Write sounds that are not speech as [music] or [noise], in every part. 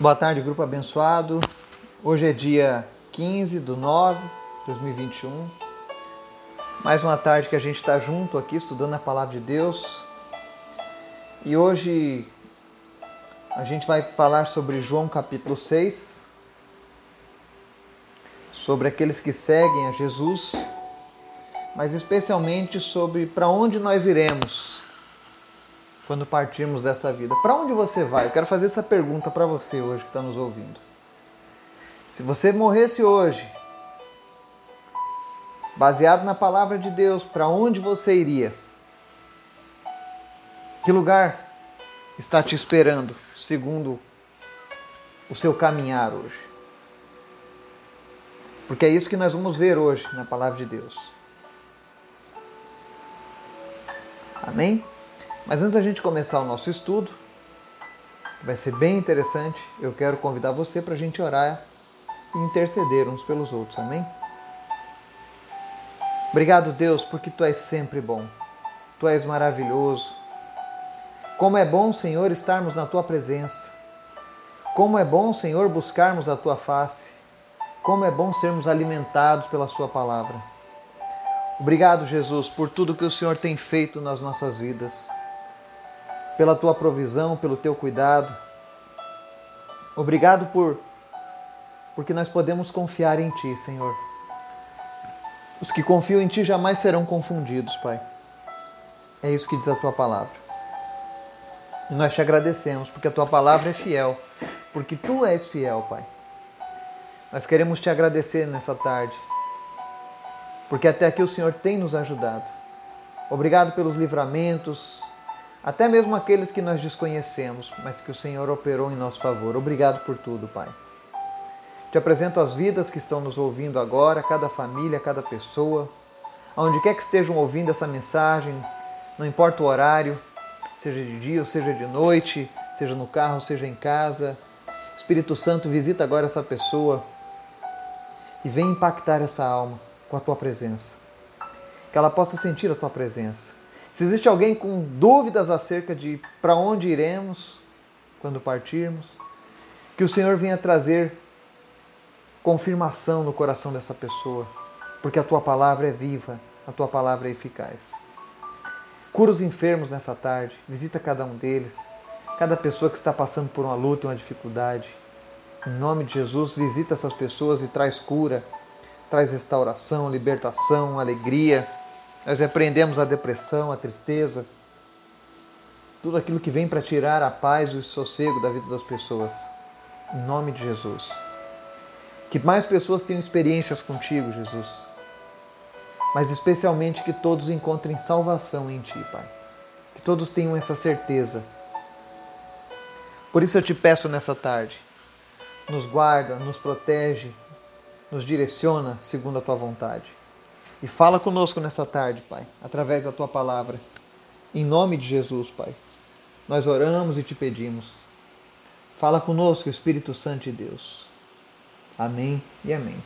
Boa tarde, grupo abençoado. Hoje é dia 15 de 9 de 2021. Mais uma tarde que a gente está junto aqui estudando a palavra de Deus. E hoje a gente vai falar sobre João capítulo 6, sobre aqueles que seguem a Jesus, mas especialmente sobre para onde nós iremos quando partirmos dessa vida? Para onde você vai? Eu quero fazer essa pergunta para você hoje que está nos ouvindo. Se você morresse hoje, baseado na palavra de Deus, para onde você iria? Que lugar está te esperando, segundo o seu caminhar hoje? Porque é isso que nós vamos ver hoje na palavra de Deus. Amém? Mas antes da gente começar o nosso estudo, vai ser bem interessante, eu quero convidar você para a gente orar e interceder uns pelos outros, amém? Obrigado, Deus, porque tu és sempre bom, tu és maravilhoso. Como é bom, Senhor, estarmos na tua presença. Como é bom, Senhor, buscarmos a tua face. Como é bom sermos alimentados pela Sua palavra. Obrigado, Jesus, por tudo que o Senhor tem feito nas nossas vidas pela tua provisão, pelo teu cuidado. Obrigado por porque nós podemos confiar em ti, Senhor. Os que confiam em ti jamais serão confundidos, Pai. É isso que diz a tua palavra. E nós te agradecemos porque a tua palavra é fiel, porque tu és fiel, Pai. Nós queremos te agradecer nessa tarde, porque até aqui o Senhor tem nos ajudado. Obrigado pelos livramentos, até mesmo aqueles que nós desconhecemos, mas que o Senhor operou em nosso favor. Obrigado por tudo, Pai. Te apresento as vidas que estão nos ouvindo agora, cada família, cada pessoa, aonde quer que estejam ouvindo essa mensagem, não importa o horário, seja de dia ou seja de noite, seja no carro, seja em casa. Espírito Santo, visita agora essa pessoa e vem impactar essa alma com a tua presença. Que ela possa sentir a tua presença se existe alguém com dúvidas acerca de para onde iremos quando partirmos, que o Senhor venha trazer confirmação no coração dessa pessoa, porque a tua palavra é viva, a tua palavra é eficaz. Cura os enfermos nessa tarde, visita cada um deles, cada pessoa que está passando por uma luta, uma dificuldade. Em nome de Jesus, visita essas pessoas e traz cura, traz restauração, libertação, alegria nós repreendemos a depressão, a tristeza, tudo aquilo que vem para tirar a paz e o sossego da vida das pessoas. Em nome de Jesus. Que mais pessoas tenham experiências contigo, Jesus. Mas especialmente que todos encontrem salvação em Ti, Pai. Que todos tenham essa certeza. Por isso eu te peço nessa tarde, nos guarda, nos protege, nos direciona segundo a Tua vontade. E fala conosco nessa tarde, Pai, através da tua palavra. Em nome de Jesus, Pai. Nós oramos e te pedimos. Fala conosco, Espírito Santo de Deus. Amém e amém.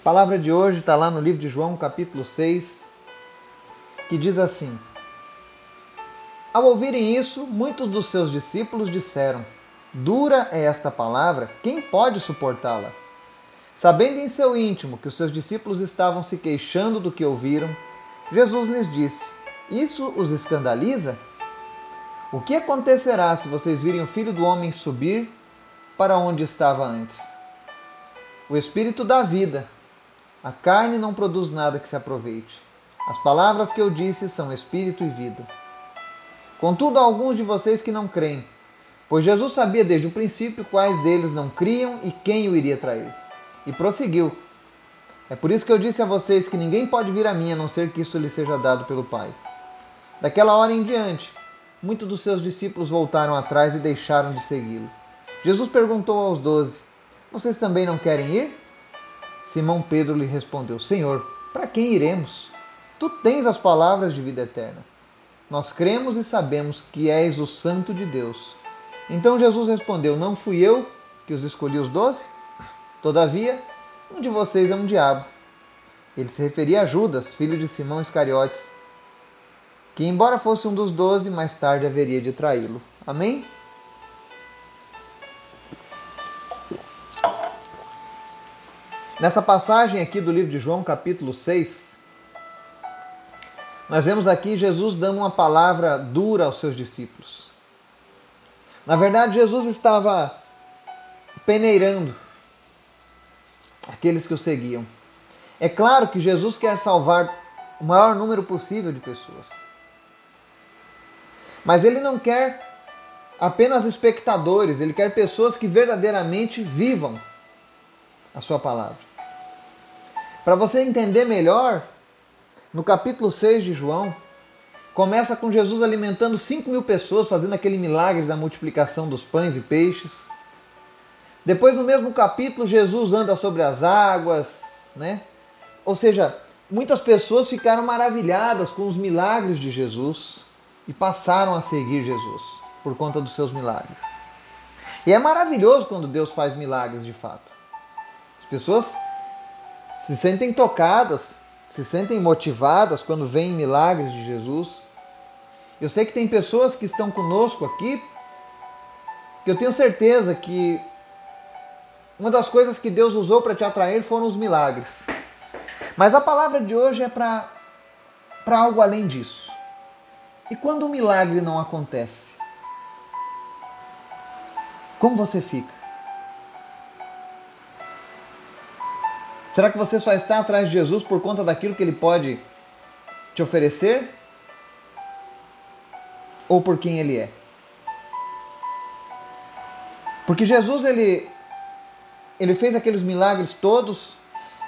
A palavra de hoje está lá no livro de João, capítulo 6, que diz assim: Ao ouvirem isso, muitos dos seus discípulos disseram: Dura é esta palavra, quem pode suportá-la? Sabendo em seu íntimo que os seus discípulos estavam se queixando do que ouviram, Jesus lhes disse: Isso os escandaliza? O que acontecerá se vocês virem o filho do homem subir para onde estava antes? O espírito dá vida, a carne não produz nada que se aproveite. As palavras que eu disse são espírito e vida. Contudo, há alguns de vocês que não creem, pois Jesus sabia desde o princípio quais deles não criam e quem o iria trair. E prosseguiu: É por isso que eu disse a vocês que ninguém pode vir a mim a não ser que isso lhe seja dado pelo Pai. Daquela hora em diante, muitos dos seus discípulos voltaram atrás e deixaram de segui-lo. Jesus perguntou aos doze: Vocês também não querem ir? Simão Pedro lhe respondeu: Senhor, para quem iremos? Tu tens as palavras de vida eterna. Nós cremos e sabemos que és o Santo de Deus. Então Jesus respondeu: Não fui eu que os escolhi os doze? Todavia, um de vocês é um diabo. Ele se referia a Judas, filho de Simão Iscariotes, que, embora fosse um dos doze, mais tarde haveria de traí-lo. Amém? Nessa passagem aqui do livro de João, capítulo 6, nós vemos aqui Jesus dando uma palavra dura aos seus discípulos. Na verdade, Jesus estava peneirando aqueles que o seguiam. É claro que Jesus quer salvar o maior número possível de pessoas. Mas ele não quer apenas espectadores, ele quer pessoas que verdadeiramente vivam a sua palavra. Para você entender melhor, no capítulo 6 de João, começa com Jesus alimentando 5 mil pessoas, fazendo aquele milagre da multiplicação dos pães e peixes. Depois, no mesmo capítulo, Jesus anda sobre as águas, né? Ou seja, muitas pessoas ficaram maravilhadas com os milagres de Jesus e passaram a seguir Jesus por conta dos seus milagres. E é maravilhoso quando Deus faz milagres de fato. As pessoas se sentem tocadas, se sentem motivadas quando veem milagres de Jesus. Eu sei que tem pessoas que estão conosco aqui que eu tenho certeza que uma das coisas que Deus usou para te atrair foram os milagres. Mas a palavra de hoje é para algo além disso. E quando o milagre não acontece? Como você fica? Será que você só está atrás de Jesus por conta daquilo que ele pode te oferecer? Ou por quem ele é? Porque Jesus ele ele fez aqueles milagres todos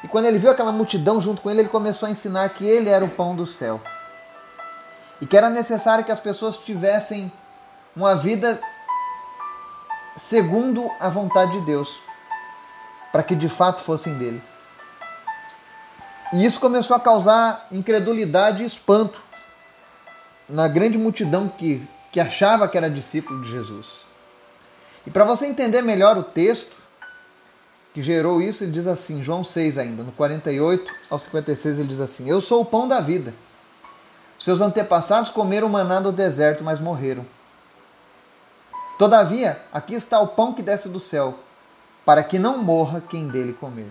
e quando ele viu aquela multidão junto com ele, ele começou a ensinar que ele era o pão do céu. E que era necessário que as pessoas tivessem uma vida segundo a vontade de Deus, para que de fato fossem dele. E isso começou a causar incredulidade e espanto na grande multidão que, que achava que era discípulo de Jesus. E para você entender melhor o texto que gerou isso, ele diz assim, João 6 ainda, no 48 ao 56, ele diz assim: Eu sou o pão da vida. Seus antepassados comeram maná no deserto, mas morreram. Todavia, aqui está o pão que desce do céu, para que não morra quem dele comer.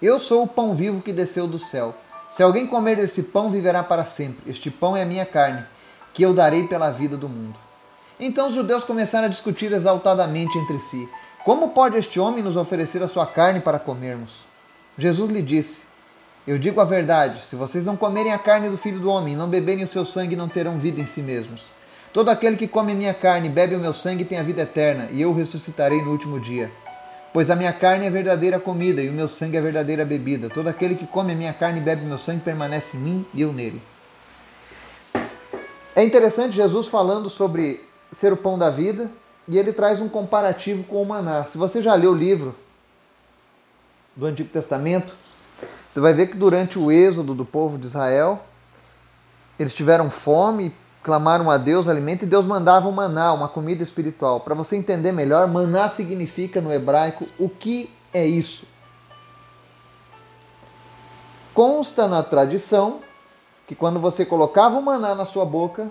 Eu sou o pão vivo que desceu do céu. Se alguém comer deste pão, viverá para sempre. Este pão é a minha carne, que eu darei pela vida do mundo. Então os judeus começaram a discutir exaltadamente entre si: Como pode este homem nos oferecer a sua carne para comermos? Jesus lhe disse: Eu digo a verdade: se vocês não comerem a carne do filho do homem não beberem o seu sangue, não terão vida em si mesmos. Todo aquele que come minha carne e bebe o meu sangue tem a vida eterna, e eu o ressuscitarei no último dia. Pois a minha carne é verdadeira comida e o meu sangue é verdadeira bebida. Todo aquele que come a minha carne e bebe o meu sangue permanece em mim e eu nele. É interessante Jesus falando sobre ser o pão da vida e ele traz um comparativo com o maná. Se você já leu o livro do Antigo Testamento, você vai ver que durante o êxodo do povo de Israel, eles tiveram fome clamaram a Deus alimento e Deus mandava um maná, uma comida espiritual. Para você entender melhor, maná significa no hebraico o que é isso. Consta na tradição que quando você colocava o maná na sua boca,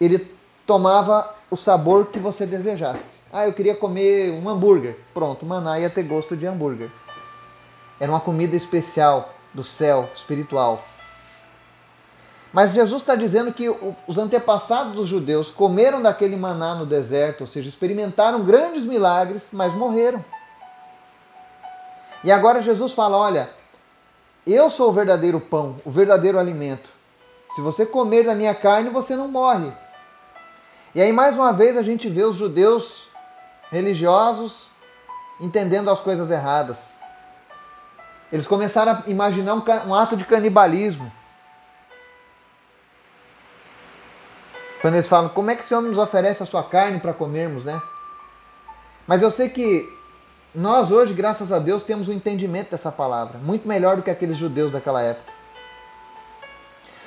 ele tomava o sabor que você desejasse. Ah, eu queria comer um hambúrguer. Pronto, o maná ia ter gosto de hambúrguer. Era uma comida especial do céu, espiritual. Mas Jesus está dizendo que os antepassados dos judeus comeram daquele maná no deserto, ou seja, experimentaram grandes milagres, mas morreram. E agora Jesus fala: Olha, eu sou o verdadeiro pão, o verdadeiro alimento. Se você comer da minha carne, você não morre. E aí, mais uma vez, a gente vê os judeus religiosos entendendo as coisas erradas. Eles começaram a imaginar um, ato de canibalismo. Quando eles falam, como é que esse homem nos oferece a sua carne para comermos, né? Mas eu sei que nós hoje, graças a Deus, temos o um entendimento dessa palavra, muito melhor do que aqueles judeus daquela época.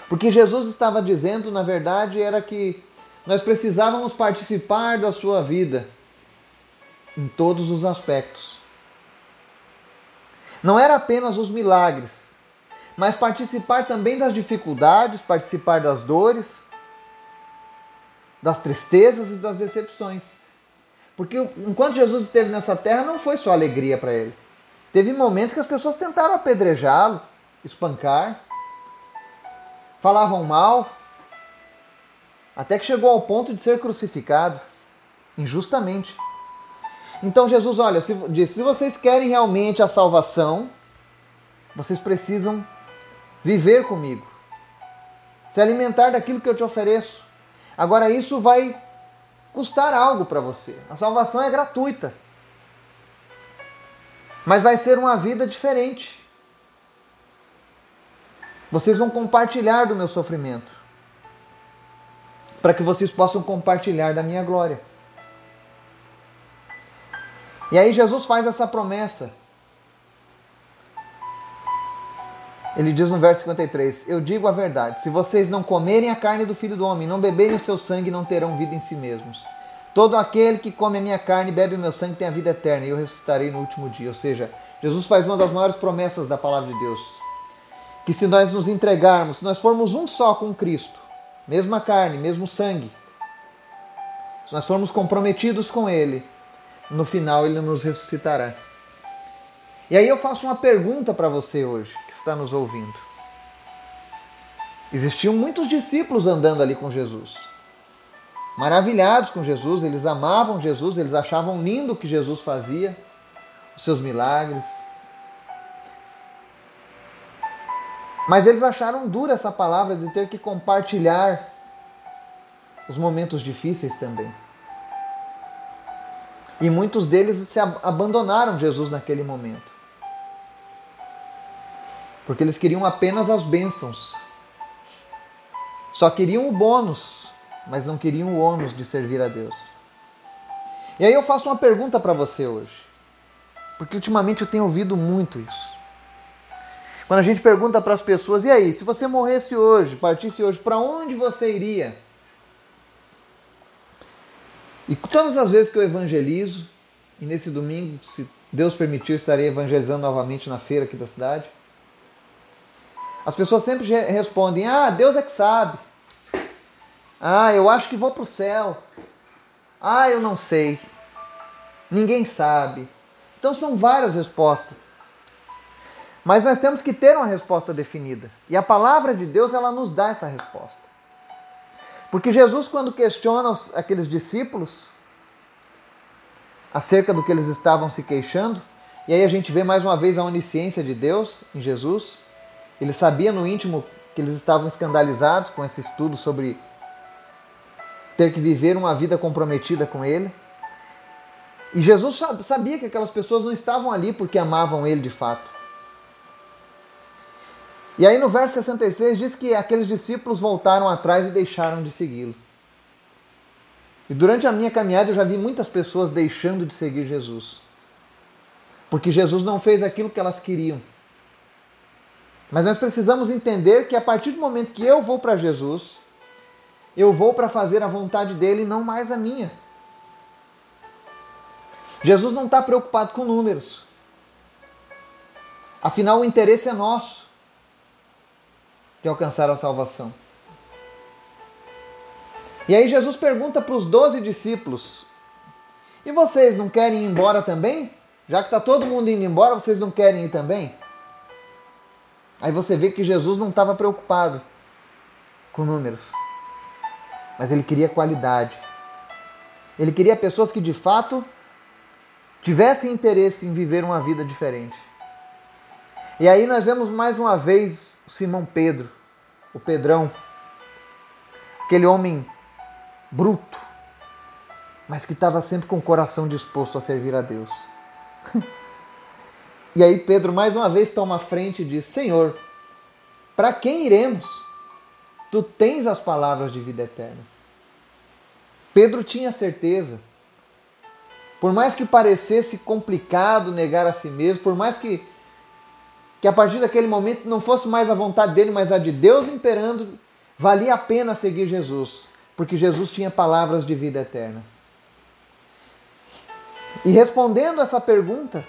Porque Jesus estava dizendo, na verdade, era que nós precisávamos participar da sua vida em todos os aspectos. Não era apenas os milagres, mas participar também das dificuldades, participar das dores, das tristezas e das decepções. Porque enquanto Jesus esteve nessa terra, não foi só alegria para ele. Teve momentos que as pessoas tentaram apedrejá-lo, espancar, falavam mal, até que chegou ao ponto de ser crucificado, injustamente. Então Jesus, olha, se, disse: se vocês querem realmente a salvação, vocês precisam viver comigo, se alimentar daquilo que eu te ofereço. Agora, isso vai custar algo para você. A salvação é gratuita. Mas vai ser uma vida diferente. Vocês vão compartilhar do meu sofrimento. Para que vocês possam compartilhar da minha glória. E aí Jesus faz essa promessa. Ele diz no verso 53: Eu digo a verdade: se vocês não comerem a carne do filho do homem, não beberem o seu sangue, não terão vida em si mesmos. Todo aquele que come a minha carne e bebe o meu sangue tem a vida eterna, e eu ressuscitarei no último dia. Ou seja, Jesus faz uma das maiores promessas da palavra de Deus. Que se nós nos entregarmos, se nós formos um só com Cristo, mesma carne, mesmo sangue, se nós formos comprometidos com Ele, no final Ele nos ressuscitará. E aí eu faço uma pergunta para você hoje, que está nos ouvindo. Existiam muitos discípulos andando ali com Jesus maravilhados com Jesus, eles amavam Jesus, eles achavam lindo o que Jesus fazia, os seus milagres. Mas eles acharam dura essa palavra de ter que compartilhar os momentos difíceis também. E muitos deles se abandonaram Jesus naquele momento. Porque eles queriam apenas as bênçãos. Só queriam o bônus mas não queriam o ônus de servir a Deus. E aí eu faço uma pergunta para você hoje, porque ultimamente eu tenho ouvido muito isso. Quando a gente pergunta para as pessoas, e aí, se você morresse hoje, partisse hoje, para onde você iria? E todas as vezes que eu evangelizo, e nesse domingo, se Deus permitir, estarei evangelizando novamente na feira aqui da cidade. As pessoas sempre respondem: Ah, Deus é que sabe. Ah, eu acho que vou para o céu. Ah, eu não sei. Ninguém sabe. Então são várias respostas. Mas nós temos que ter uma resposta definida. E a palavra de Deus ela nos dá essa resposta. Porque Jesus, quando questiona aqueles discípulos acerca do que eles estavam se queixando, e aí a gente vê mais uma vez a onisciência de Deus em Jesus. Ele sabia no íntimo que eles estavam escandalizados com esse estudo sobre ter que viver uma vida comprometida com Ele. E Jesus sabia que aquelas pessoas não estavam ali porque amavam Ele de fato. E aí no verso 66 diz que aqueles discípulos voltaram atrás e deixaram de segui-lo. E durante a minha caminhada eu já vi muitas pessoas deixando de seguir Jesus. Porque Jesus não fez aquilo que elas queriam. Mas nós precisamos entender que a partir do momento que eu vou para Jesus, eu vou para fazer a vontade dele e não mais a minha. Jesus não está preocupado com números. Afinal, o interesse é nosso de alcançar a salvação. E aí Jesus pergunta para os doze discípulos: E vocês não querem ir embora também? Já que está todo mundo indo embora, vocês não querem ir também? Aí você vê que Jesus não estava preocupado com números mas ele queria qualidade. Ele queria pessoas que de fato tivessem interesse em viver uma vida diferente. E aí nós vemos mais uma vez Simão Pedro, o Pedrão, aquele homem bruto, mas que estava sempre com o coração disposto a servir a Deus. [laughs] e aí Pedro mais uma vez toma a frente e diz: Senhor, para quem iremos? Tu tens as palavras de vida eterna. Pedro tinha certeza. Por mais que parecesse complicado negar a si mesmo, por mais que, que a partir daquele momento não fosse mais a vontade dele, mas a de Deus imperando, valia a pena seguir Jesus, porque Jesus tinha palavras de vida eterna. E respondendo essa pergunta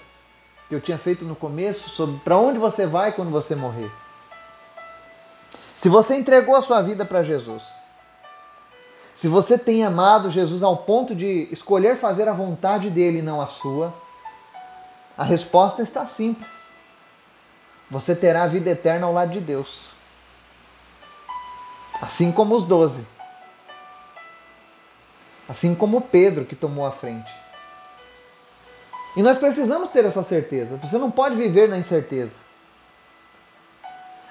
que eu tinha feito no começo sobre para onde você vai quando você morrer. Se você entregou a sua vida para Jesus, se você tem amado Jesus ao ponto de escolher fazer a vontade dele e não a sua, A resposta está simples. Você terá a vida eterna ao lado de Deus. Assim como os doze. Assim como Pedro que tomou a frente. E nós precisamos ter essa certeza. Você não pode viver na incerteza.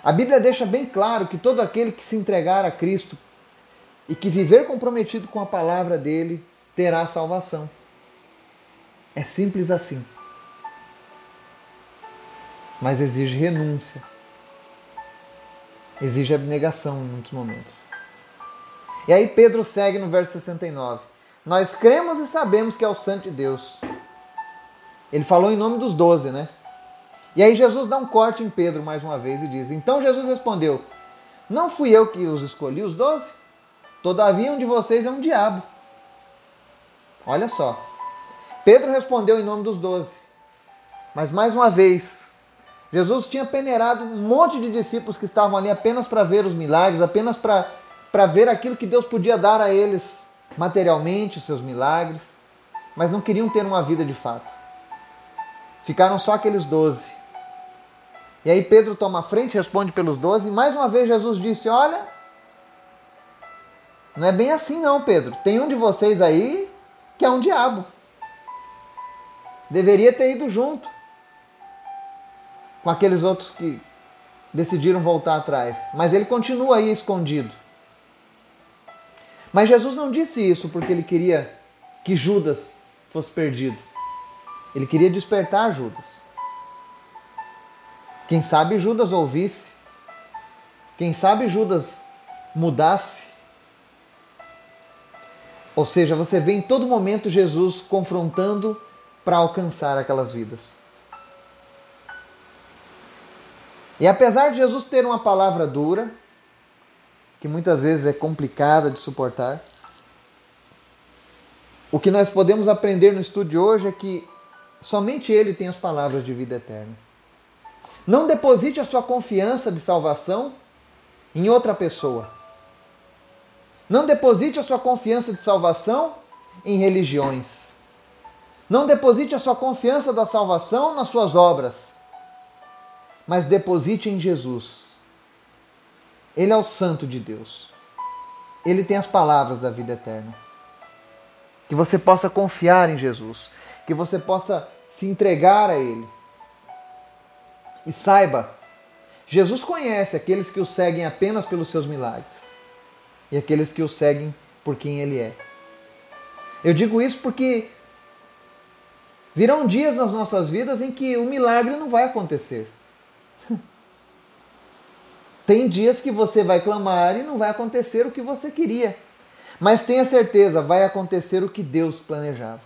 A Bíblia deixa bem claro que todo aquele que se entregar a Cristo e que viver comprometido com a palavra dele terá salvação. É simples assim. Mas exige renúncia. Exige abnegação em muitos momentos. E aí Pedro segue no verso 69. Nós cremos e sabemos que é o Santo de Deus. Ele falou em nome dos doze, né? E aí Jesus dá um corte em Pedro mais uma vez e diz: Então Jesus respondeu: Não fui eu que os escolhi, os doze? Todavia um de vocês é um diabo. Olha só. Pedro respondeu em nome dos doze. Mas mais uma vez, Jesus tinha peneirado um monte de discípulos que estavam ali apenas para ver os milagres, apenas para ver aquilo que Deus podia dar a eles materialmente, os seus milagres, mas não queriam ter uma vida de fato. Ficaram só aqueles doze. E aí Pedro toma a frente, responde pelos doze, e mais uma vez Jesus disse: Olha, não é bem assim não, Pedro. Tem um de vocês aí que é um diabo. Deveria ter ido junto com aqueles outros que decidiram voltar atrás. Mas ele continua aí escondido. Mas Jesus não disse isso porque ele queria que Judas fosse perdido. Ele queria despertar Judas. Quem sabe Judas ouvisse. Quem sabe Judas mudasse. Ou seja, você vê em todo momento Jesus confrontando para alcançar aquelas vidas. E apesar de Jesus ter uma palavra dura, que muitas vezes é complicada de suportar, o que nós podemos aprender no estudo de hoje é que somente Ele tem as palavras de vida eterna. Não deposite a sua confiança de salvação em outra pessoa. Não deposite a sua confiança de salvação em religiões. Não deposite a sua confiança da salvação nas suas obras. Mas deposite em Jesus. Ele é o Santo de Deus. Ele tem as palavras da vida eterna. Que você possa confiar em Jesus que você possa se entregar a Ele. E saiba, Jesus conhece aqueles que o seguem apenas pelos seus milagres e aqueles que o seguem por quem Ele é. Eu digo isso porque virão dias nas nossas vidas em que o milagre não vai acontecer. Tem dias que você vai clamar e não vai acontecer o que você queria. Mas tenha certeza, vai acontecer o que Deus planejava.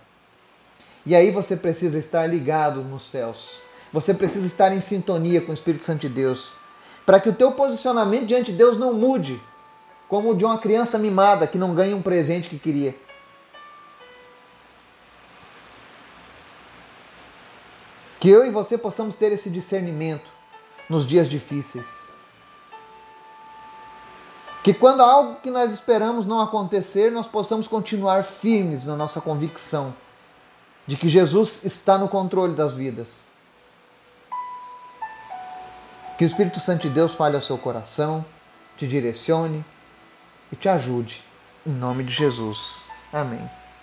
E aí você precisa estar ligado nos céus. Você precisa estar em sintonia com o Espírito Santo de Deus, para que o teu posicionamento diante de Deus não mude, como o de uma criança mimada que não ganha um presente que queria. Que eu e você possamos ter esse discernimento nos dias difíceis. Que quando algo que nós esperamos não acontecer, nós possamos continuar firmes na nossa convicção de que Jesus está no controle das vidas. Que o Espírito Santo de Deus fale ao seu coração, te direcione e te ajude. Em nome de Jesus. Amém.